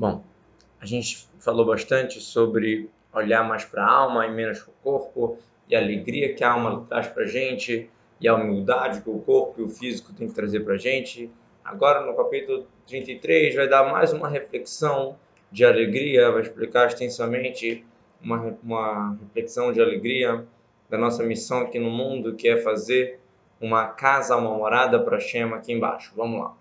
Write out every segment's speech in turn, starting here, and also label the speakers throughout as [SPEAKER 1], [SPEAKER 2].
[SPEAKER 1] Bom, a gente falou bastante sobre olhar mais para a alma e menos para o corpo, e a alegria que a alma traz para a gente, e a humildade que o corpo e o físico tem que trazer para a gente. Agora, no capítulo 33, vai dar mais uma reflexão de alegria, vai explicar extensamente uma, uma reflexão de alegria da nossa missão aqui no mundo, que é fazer uma casa, uma morada para Shem aqui embaixo. Vamos lá.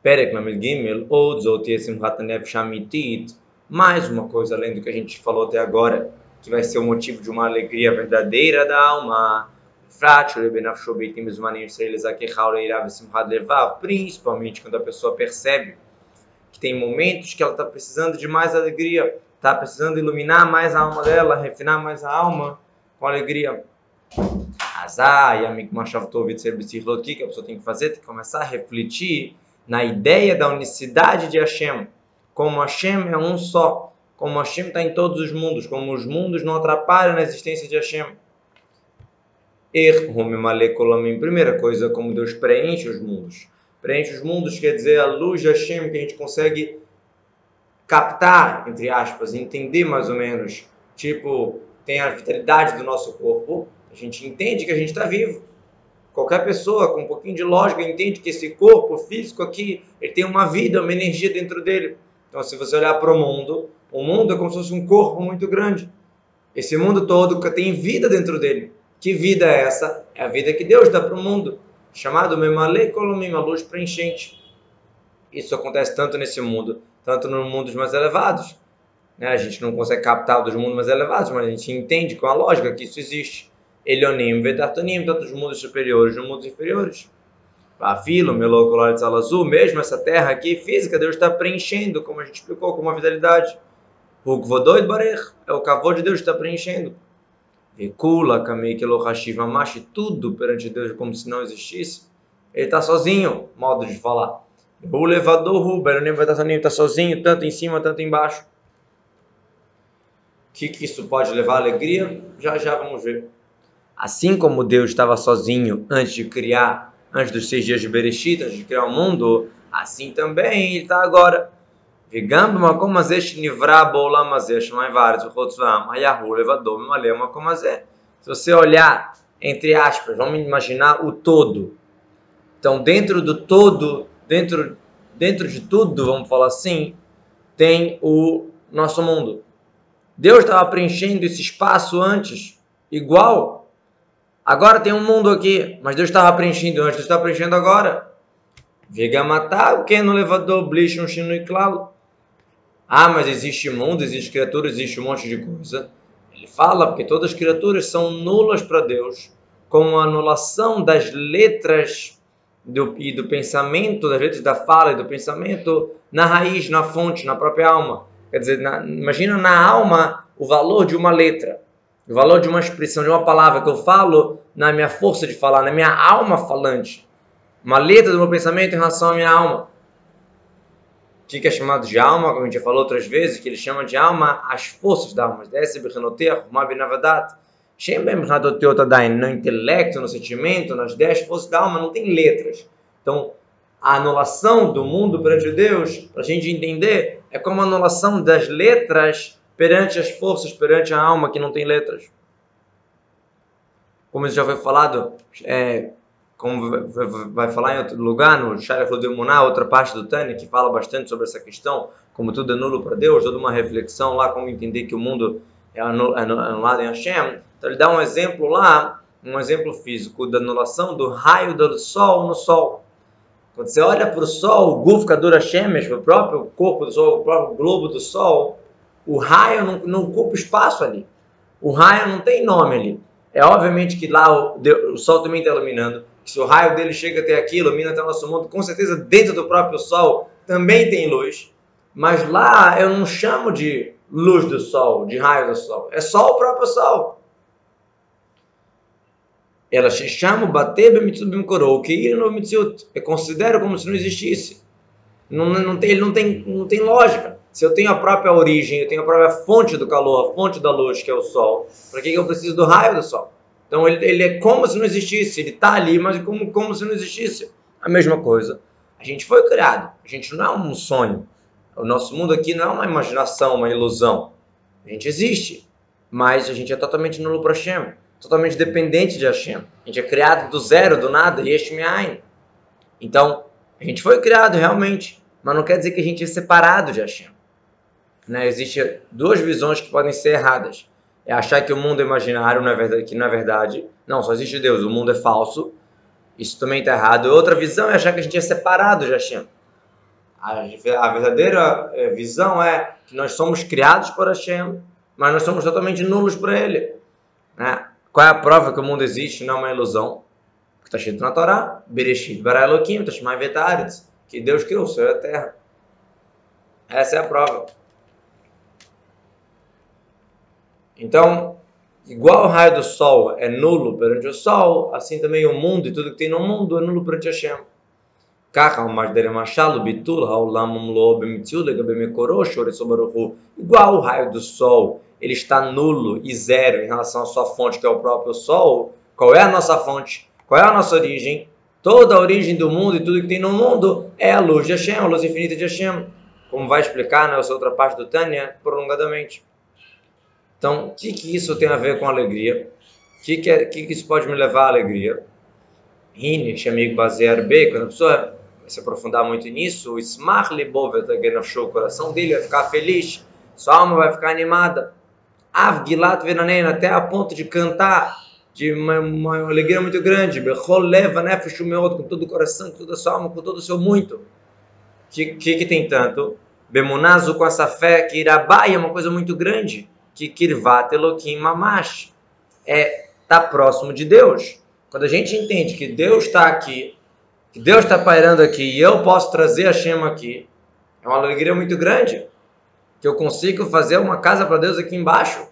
[SPEAKER 1] Perek Lamed Gimel, ou Simchat Nefesh Amitit, mais uma coisa além do que a gente falou até agora, que vai ser o motivo de uma alegria verdadeira da alma. Principalmente quando a pessoa percebe que tem momentos que ela está precisando de mais alegria, está precisando iluminar mais a alma dela, refinar mais a alma com alegria. Azar, que a pessoa tem que fazer? Tem que começar a refletir na ideia da unicidade de Hashem, como Hashem é um só, como Hashem está em todos os mundos, como os mundos não atrapalham na existência de Hashem. Er, primeira coisa, como Deus preenche os mundos. Preenche os mundos quer dizer a luz de Hashem que a gente consegue captar, entre aspas, entender mais ou menos. Tipo, tem a vitalidade do nosso corpo, a gente entende que a gente está vivo. Qualquer pessoa com um pouquinho de lógica entende que esse corpo físico aqui, ele tem uma vida, uma energia dentro dele. Então, se você olhar para o mundo, o mundo é como se fosse um corpo muito grande. Esse mundo todo tem vida dentro dele. Que vida é essa? É a vida que Deus dá para o mundo, chamado Memale Kolomim, a luz preenchente. Isso acontece tanto nesse mundo, tanto nos mundos mais elevados. Né? A gente não consegue captar dos mundos mais elevados, mas a gente entende com a lógica que isso existe. Elionim, Vetartonim, tanto os mundos superiores os mundos inferiores. Afilo, Melocolor de Sala Azul, mesmo essa terra aqui física, Deus está preenchendo, como a gente explicou, com uma vitalidade. Hukvodoid Barech, é o cavô de Deus está preenchendo. Vekula, Kamekelo Hashiva Mashi, tudo perante Deus como se não existisse. Ele está sozinho, modo de falar. O levador Ruber, o está sozinho, tanto em cima, tanto embaixo. O que, que isso pode levar à alegria? Já já vamos ver. Assim como Deus estava sozinho antes de criar, antes dos seis dias de Bereshit, antes de criar o mundo, assim também ele está agora. וגם במקום הזה שנברא בעולם הזה, שמיים וארץ וחוץ ועם, היה הוא לבדו ממלא המקום הזה. Se você olhar, entre aspas, vamos imaginar o todo. Então, dentro do todo, dentro, dentro de tudo, vamos falar assim, tem o nosso mundo. Deus estava preenchendo esse espaço antes, igual Agora tem um mundo aqui, mas Deus estava preenchendo antes, Deus está preenchendo agora. Vega matar o que no elevador, blish, um chino e claro. Ah, mas existe mundo, existe criatura, existe um monte de coisa. Ele fala porque todas as criaturas são nulas para Deus, como a anulação das letras do, e do pensamento, das letras da fala e do pensamento na raiz, na fonte, na própria alma. Quer dizer, na, imagina na alma o valor de uma letra o valor de uma expressão, de uma palavra que eu falo na minha força de falar, na minha alma falante. Uma letra do meu pensamento em relação à minha alma. O que é chamado de alma, como a gente já falou outras vezes, que ele chama de alma as forças da alma. No intelecto, no sentimento, nas dez forças da alma, não tem letras. Então, a anulação do mundo perante Deus, para a gente entender, é como a anulação das letras perante as forças, perante a alma que não tem letras. Como já foi falado, é, como vai falar em outro lugar, no Shara Muná, outra parte do Tânia, que fala bastante sobre essa questão, como tudo é nulo para Deus, toda uma reflexão lá, como entender que o mundo é, anulado em Hashem. Então ele dá um exemplo lá, um exemplo físico da anulação do raio do Sol no Sol. Quando você olha para o Sol, o Gufkadura Shemesh, o próprio corpo do Sol, o próprio globo do Sol, o raio não, não ocupa espaço ali. O raio não tem nome ali. É obviamente que lá o, o Sol também está iluminando. Se o raio dele chega até aqui, ilumina até o nosso mundo, com certeza dentro do próprio Sol também tem luz. Mas lá eu não chamo de luz do Sol, de raio do Sol. É só o próprio Sol. Ela se chama bater bem coroa, que ir no mitziut. Eu considero como se não existisse. Não, não tem, ele não tem, não tem lógica. Se eu tenho a própria origem, eu tenho a própria fonte do calor, a fonte da luz, que é o Sol, para que eu preciso do raio do Sol? Então ele, ele é como se não existisse, ele está ali, mas como, como se não existisse. A mesma coisa. A gente foi criado, a gente não é um sonho. O nosso mundo aqui não é uma imaginação, uma ilusão. A gente existe, mas a gente é totalmente nulo para Hashem, totalmente dependente de Hashem. A gente é criado do zero, do nada, Yesh Me'ain. Então, a gente foi criado realmente, mas não quer dizer que a gente é separado de Hashem. Né? Existem duas visões que podem ser erradas. É achar que o mundo é imaginário, é verdade, que é verdade. Não, só existe Deus, o mundo é falso. Isso também está errado. Outra visão é achar que a gente é separado de Hashem. A verdadeira eh, visão é que nós somos criados por Hashem, mas nós somos totalmente nulos por Ele. Né? Qual é a prova que o mundo existe? Não é uma ilusão. Porque está escrito na Torá, Bereshit bara Elohim, Tashmai Vetaretz, que Deus criou o céu e a terra. Essa é a prova. Então, igual o raio do sol é nulo perante o sol, assim também o mundo e tudo que tem no mundo é nulo perante Hashem. Igual o raio do sol, ele está nulo e zero em relação à sua fonte, que é o próprio sol. Qual é a nossa fonte? Qual é a nossa origem? Toda a origem do mundo e tudo que tem no mundo é a luz de Hashem, a luz infinita de Hashem. Como vai explicar nessa outra parte do Tânia, prolongadamente. Então, o que, que isso tem a ver com alegria? O que, que, é, que, que isso pode me levar à alegria? Rini, amigo basear B, quando a pessoa se aprofundar muito nisso, o Smach Libovet o coração dele vai ficar feliz, sua alma vai ficar animada. Av Gilat Venanen, até a ponto de cantar, de uma, uma alegria muito grande. Bechol Leva Nefesh com todo o coração, com toda a sua alma, com todo o seu muito. Que, que, que, tem tanto? Bemunazo com essa fé que Irabai é uma coisa muito grande. Que Kirvat Elohim Mamash é tá próximo de Deus. Quando a gente entende que Deus está aqui que Deus está pairando aqui e eu posso trazer a Shema aqui, é uma alegria muito grande. Que eu consigo fazer uma casa para Deus aqui embaixo.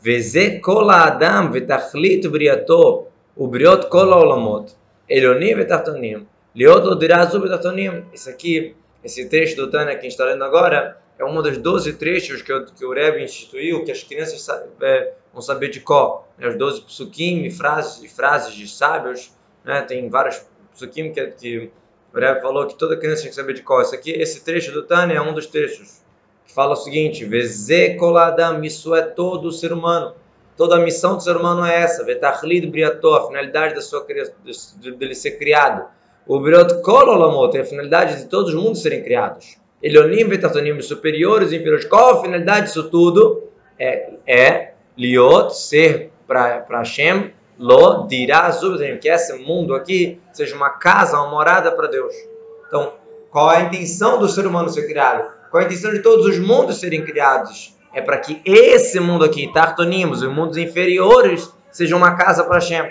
[SPEAKER 1] Veze kola adam vetachlit briato ubriot kola olamot elonim vetachtonim liot odirazu vetachtonim. Isso aqui, esse trecho do Tânia que a gente está lendo agora, é um dos 12 trechos que, eu, que o Rebbe instituiu, que as crianças é, vão saber de qual. Né? Os 12 psukim e frases, e frases de sábios né? Tem vários psukim que, que o Rebbe falou que toda criança tem que saber de qual. Esse, aqui, esse trecho do Tânia é um dos trechos que fala o seguinte: Vezekoladam, isso é todo o ser humano. Toda a missão do ser humano é essa. Vetachlid briato, a finalidade da sua, dele ser criado. O briot kololamot, é a finalidade de todos os mundos serem criados. Elionim vetatonim, superiores inferiores. Qual a finalidade disso tudo? É, é liot, ser para Hashem, Lo dirá que esse mundo aqui seja uma casa, uma morada para Deus. Então, qual a intenção do ser humano ser criado? Qual a intenção de todos os mundos serem criados? É para que esse mundo aqui, Tartonimos, os mundos inferiores, seja uma casa para Hashem.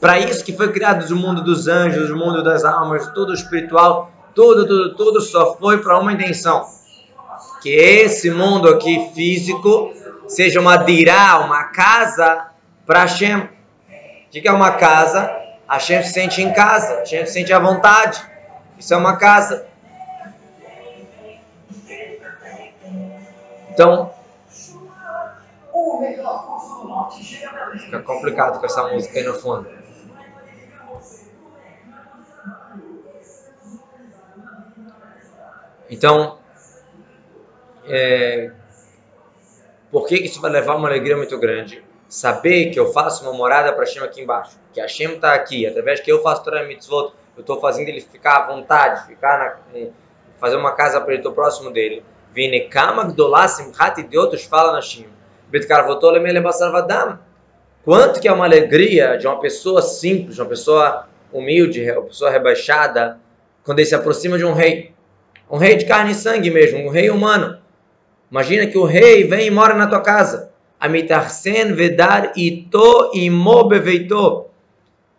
[SPEAKER 1] Para isso que foi criado o mundo dos anjos, o mundo das almas, tudo espiritual, tudo, tudo, tudo só foi para uma intenção. Que esse mundo aqui físico seja uma dirá, uma casa para Hashem. O que é uma casa? Gente se sente em casa, gente se sente à vontade. Isso é uma casa. Então, fica complicado com essa música aí no fundo. Então, é, por que isso vai levar uma alegria muito grande? saber que eu faço uma morada para Hashem aqui embaixo, que Hashem está aqui, através que eu faço Torah Mitzvot, eu estou fazendo ele ficar à vontade, ficar na, eh, fazer uma casa para ele, estou próximo dele. Vine kama gdolassim hati de outros fala Hashem. Quanto que é uma alegria de uma pessoa simples, uma pessoa humilde, uma pessoa rebaixada, quando ele se aproxima de um rei. Um rei de carne e sangue mesmo, um rei humano. Imagina que o rei vem e mora na tua casa. Amitarsen vedar ito imo beveito.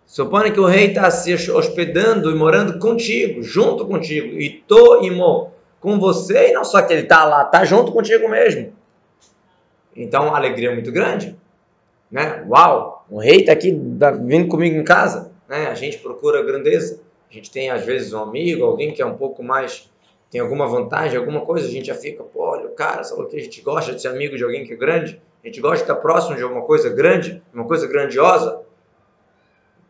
[SPEAKER 1] Suponha que o rei está se hospedando e morando contigo, junto contigo. Ito imo. Com você, e não só que ele está lá, está junto contigo mesmo. Então, a alegria é muito grande. Né? Uau, o rei está aqui tá vindo comigo em casa. Né? A gente procura grandeza. A gente tem, às vezes, um amigo, alguém que é um pouco mais tem alguma vantagem, alguma coisa, a gente já fica, pô, olha o cara, sabe o que? A gente gosta de ser amigo de alguém que é grande, a gente gosta de estar próximo de alguma coisa grande, uma coisa grandiosa.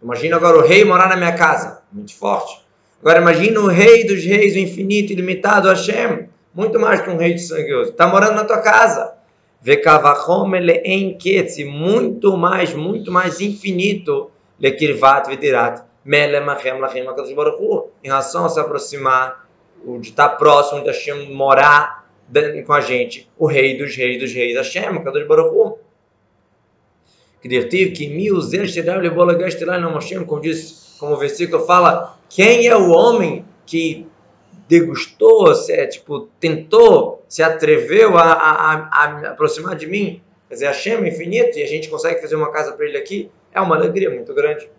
[SPEAKER 1] Imagina agora o rei morar na minha casa, muito forte. Agora imagina o rei dos reis, o infinito, ilimitado, Hashem, muito mais que um rei de sangue. Está morando na tua casa. Muito mais, muito mais infinito, lekirvat vidirat, em relação a se aproximar, de estar próximo de Hashem, morar com a gente, o rei dos reis dos reis, Hashem, akadosh baruch Hu. Dirtiv que mil como diz, como o versículo fala, quem é o homem que degustou, se, é, tipo, tentou, se atreveu a, a, a, a aproximar de mim. Quer dizer, Hashem é infinito e a gente consegue fazer uma casa para ele aqui. É uma alegria muito grande.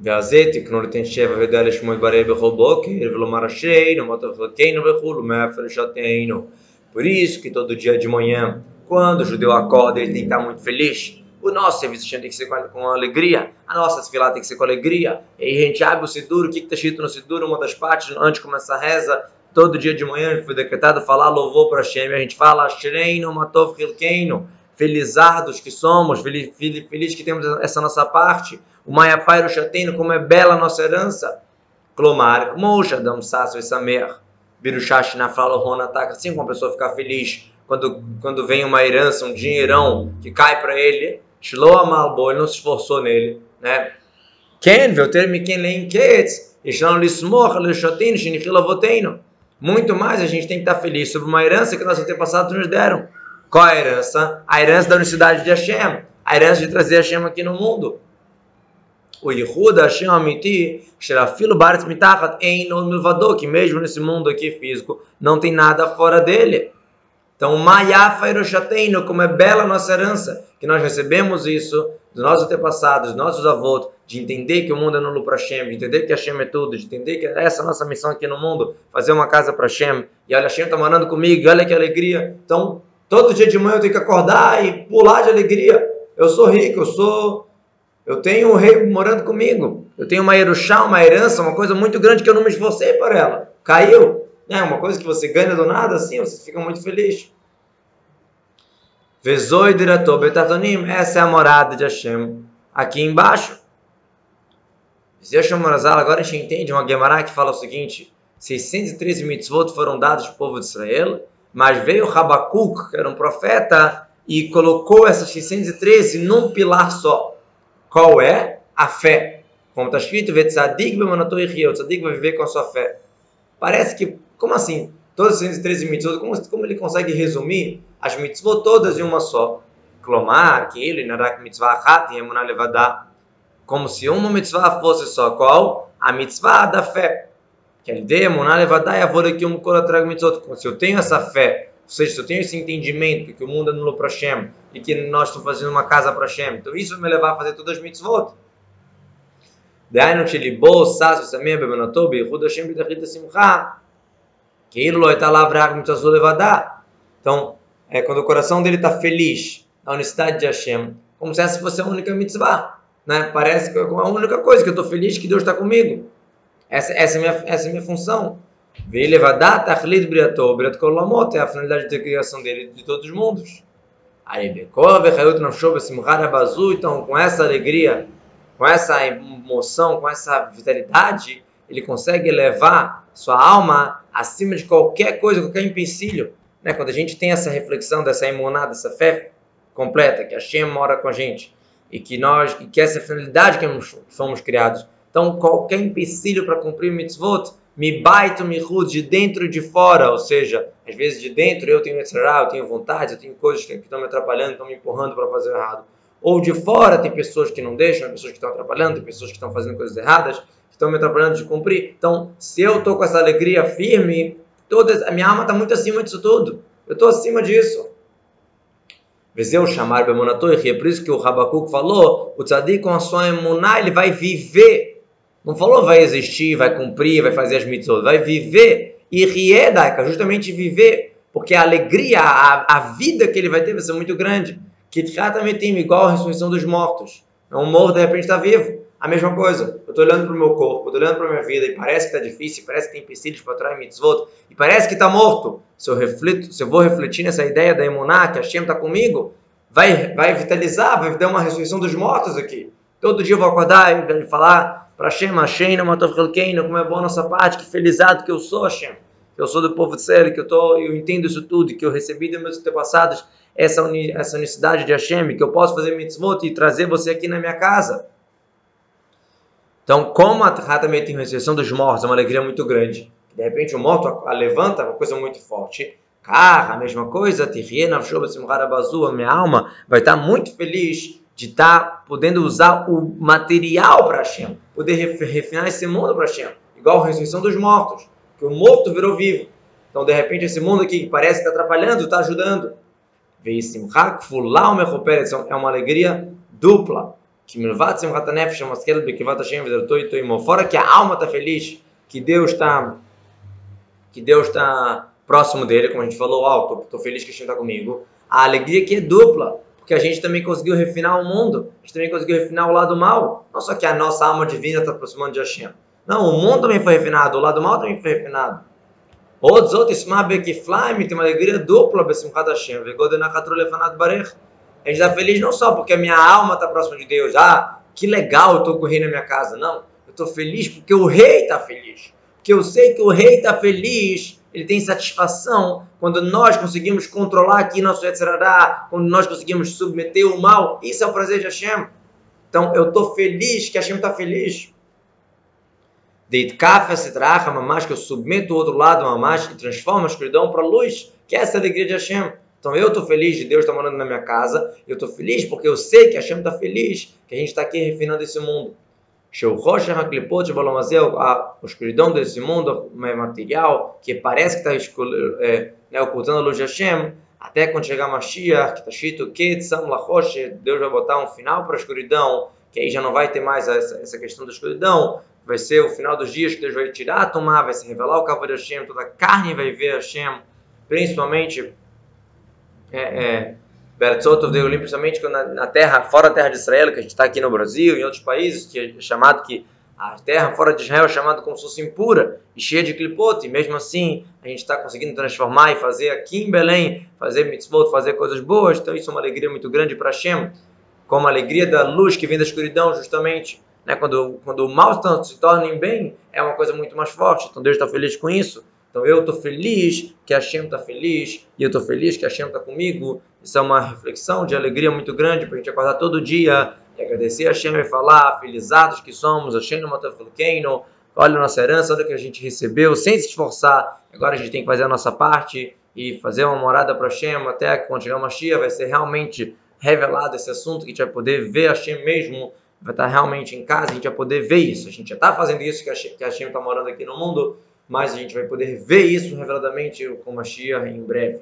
[SPEAKER 1] והזית יקנו לתן שבע ודע לשמוע יתברא בכל בוקר ולומר אשרינו מה תפלקנו וכולו מהפרשתנו. Por isso que todo dia de manhã, quando o judeu acorda, ele tem que estar muito feliz. O nosso serviço tem que ser com alegria. A nossa desfilada tem que ser com alegria. E aí a gente abre o Sidur. O que está escrito no Sidur? Uma das partes, antes de começar a reza, todo dia de manhã foi decretado falar louvor para Hashem. A gente fala, Shreino Matov Hilkeino. Felizardos que somos, feliz, feliz, feliz, que temos essa nossa parte. O Mayapai Roshateino, como é bela a nossa herança. Clomar, Mosha Dam Sasso e Samer. Birushash na fala Ronataka. Assim como a pessoa ficar feliz quando, quando vem uma herança, um dinheirão que cai para ele Shlo Amalbo, ele não se esforçou nele, né? Ken, ve'oter miken lein ketz, yishlan lismoch leshotin shenichil avoteinu. Muito mais a gente tem que estar feliz sobre uma herança que nossos antepassados nos deram. Qual a herança? A herança da unicidade de Hashem. A herança de trazer Hashem aqui no mundo. O Yehud Hashem Amiti, Sherafilo Baretz Mitachat, Ein Milvador, que mesmo nesse mundo aqui físico, não tem nada fora dele. Então, Mayafa Iroshateino, como é bela nossa herança, que nós recebemos isso dos nossos antepassados, dos nossos avós, de entender que o mundo é nulo para Hashem, de entender que Hashem é tudo, de entender que essa é a nossa missão aqui no mundo, fazer uma casa para Hashem, e olha, Hashem está morando comigo, olha que alegria. Então, todo dia de manhã eu tenho que acordar e pular de alegria. Eu sou rico, eu sou. Eu tenho um rei morando comigo. Eu tenho uma Erushá, uma herança, uma coisa muito grande que eu não me esforcei por ela. Caiu. É uma coisa que você ganha do nada, assim, você fica muito feliz. Vezoi diretor betatonim, essa é a morada de Hashem aqui embaixo. Se Hashem Morazal, agora a gente entende uma Gemara que fala o seguinte: 613 mitzvot foram dados ao povo de Israel, mas veio Habakkuk, que era um profeta, e colocou essas 613 num pilar só. Qual é? A fé. Como está escrito, Vetzadik o tzadik vai viver com a sua fé. Parece que, como assim? Todas as 613 mitzvot, como, como ele consegue resumir as mitzvot todas em uma só. Clomar, que ele, narak mitzvah hat, emunah levadá. Como se uma mitzvah fosse só. Qual? A mitzvah da fé Que ele dê emunah levadá e avor aqui um trago mitzvot. Se eu tenho essa fé, ou seja, se eu tenho esse entendimento que o mundo é nulo para Hashem e que nós estamos fazendo uma casa para Hashem, então isso vai me levar a fazer todas as mitzvot. דהיינו כשליבו שש ושמח בבנתו בייחוד השם בתכלית השמחה כאילו לא הייתה עליו רק מצוות לבדה. Então, é, quando o coração dele está feliz na unicidade de Hashem, como se essa fosse a única mitzvah. Né? Parece que é a única coisa que eu estou feliz que Deus está comigo. Essa, essa, é minha, essa é minha função. Velevadat achlit briato, briat kolamot, é a finalidade de criação dele de todos os mundos. Então, com essa alegria, com essa emoção, com essa vitalidade, ele consegue elevar sua alma acima de qualquer coisa, qualquer empecilho. Né? Quando a gente tem essa reflexão dessa imunidade, dessa fé completa, que a Shem mora com a gente e que nós, que essa finalidade que fomos criados. Então, qualquer empecilho para cumprir mitzvot, me baito, me rude, de dentro e de fora, ou seja, às vezes de dentro eu tenho eu tenho vontade, eu tenho coisas que estão me atrapalhando, estão me empurrando para fazer errado. Ou de fora tem pessoas que não deixam, pessoas que estão atrapalhando, tem pessoas que estão fazendo coisas erradas, que estão me atrapalhando de cumprir. Então, se eu estou com essa alegria firme, toda, a minha alma está muito acima disso tudo. Eu estou acima disso. Vezeu chamar Bemonatorri, é por isso que o Rabacuc falou, o tzadik com a sua emuná, ele vai viver. Não falou vai existir, vai cumprir, vai fazer as mitzvot, vai viver. E riedaika, justamente viver, porque a alegria, a, a vida que ele vai ter vai ser muito grande. Que também tem igual a ressurreição dos mortos. É um morto, de repente, está vivo. A mesma coisa, eu estou olhando para o meu corpo, estou olhando para a minha vida e parece que está difícil, parece que tem empecilhos para trás mitzvot, e parece que está morto. Se eu, reflito, se eu vou refletir nessa ideia da emuná, que a Hashem está comigo, vai, vai vitalizar, vai dar uma ressurreição dos mortos aqui. Todo dia eu vou acordar e falar para Hashem, Hashem, Matov como é bom a nossa parte, que felizado que eu sou Hashem, que eu sou do povo de Israel, que eu, tô, eu entendo isso tudo, que eu recebi dos meus antepassados essa, uni, essa unicidade de Hashem, que eu posso fazer mitzvot e trazer você aqui na minha casa. Então, como a também tem ressurreição dos mortos, é uma alegria muito grande. De repente o morto a, a levanta, é uma coisa muito forte. Carra, a mesma coisa, a minha alma vai estar muito feliz de estar tá podendo usar o material para Hashem, poder refinar esse mundo para Hashem, igual a ressurreição dos mortos, que o morto virou vivo. Então, de repente, esse mundo aqui que parece estar tá atrapalhando, está ajudando. É uma alegria dupla. Fora que a alma está feliz, que Deus está que Deus está próximo dele, como a gente falou, oh, estou feliz que o Hashem está comigo. A alegria que é dupla, porque a gente também conseguiu refinar o mundo, a gente também conseguiu refinar o lado mal. Não só que a nossa alma divina está aproximando de Hashem. Não, o mundo também foi refinado, o lado mal também foi refinado. Outros, outros, tem uma alegria dupla, Besimchat Hashem, A gente está feliz não só porque a minha alma está próxima de Deus, ah, que legal, eu estou com o rei na minha casa. Não, eu estou feliz porque o rei está feliz. Porque eu sei que o rei está feliz ele tem satisfação quando nós conseguimos controlar aqui nosso Yetzirará, quando nós conseguimos submeter o mal. Isso é o prazer de Hashem. Então, eu estou feliz que Hashem está feliz. Deitkaf tracha, mamás, que eu submeto o outro lado, mamás, que transforma a escuridão para a luz, que é essa alegria de Hashem. Então eu estou feliz de Deus estar morando na minha casa, eu estou feliz porque eu sei que Hashem está feliz, que a gente está aqui refinando esse mundo. A escuridão desse mundo material, que parece que está é, né, ocultando a luz de Hashem, até quando chegar Mashiach, que está escrito que Deus vai botar um final para a escuridão, que aí já não vai ter mais essa, essa questão da escuridão, vai ser o final dos dias que Deus vai tirar a tomar, vai se revelar o cabo de Hashem, toda a carne vai ver Hashem, principalmente é, é, Bertzotov de Olim, principalmente na, na terra, fora da terra de Israel, que a gente está aqui no Brasil, em outros países, que é chamado que a terra fora de Israel é chamada como se fosse impura e cheia de clipote, e mesmo assim a gente está conseguindo transformar e fazer aqui em Belém, fazer mitzvot, fazer coisas boas, então isso é uma alegria muito grande para Hashem, como a alegria da luz que vem da escuridão, justamente, né? quando, quando o mal se torna em bem, é uma coisa muito mais forte, então Deus está feliz com isso, então eu estou feliz que a Hashem está feliz e eu estou feliz que a Hashem está comigo. Isso é uma reflexão de alegria muito grande para a gente acordar todo dia e agradecer a Hashem e falar, felizados que somos, Hashem no Matafilkeino, olha a nossa herança, olha o que a gente recebeu, sem se esforçar. Agora a gente tem que fazer a nossa parte e fazer uma morada para Hashem até que quando chegar uma Shia vai ser realmente revelado esse assunto, que a gente vai poder ver a Hashem mesmo, vai estar realmente em casa, a gente vai poder ver isso. A gente já está fazendo isso, que a Hashem está morando aqui no mundo mas a gente vai poder ver isso reveladamente com Mashiach em breve.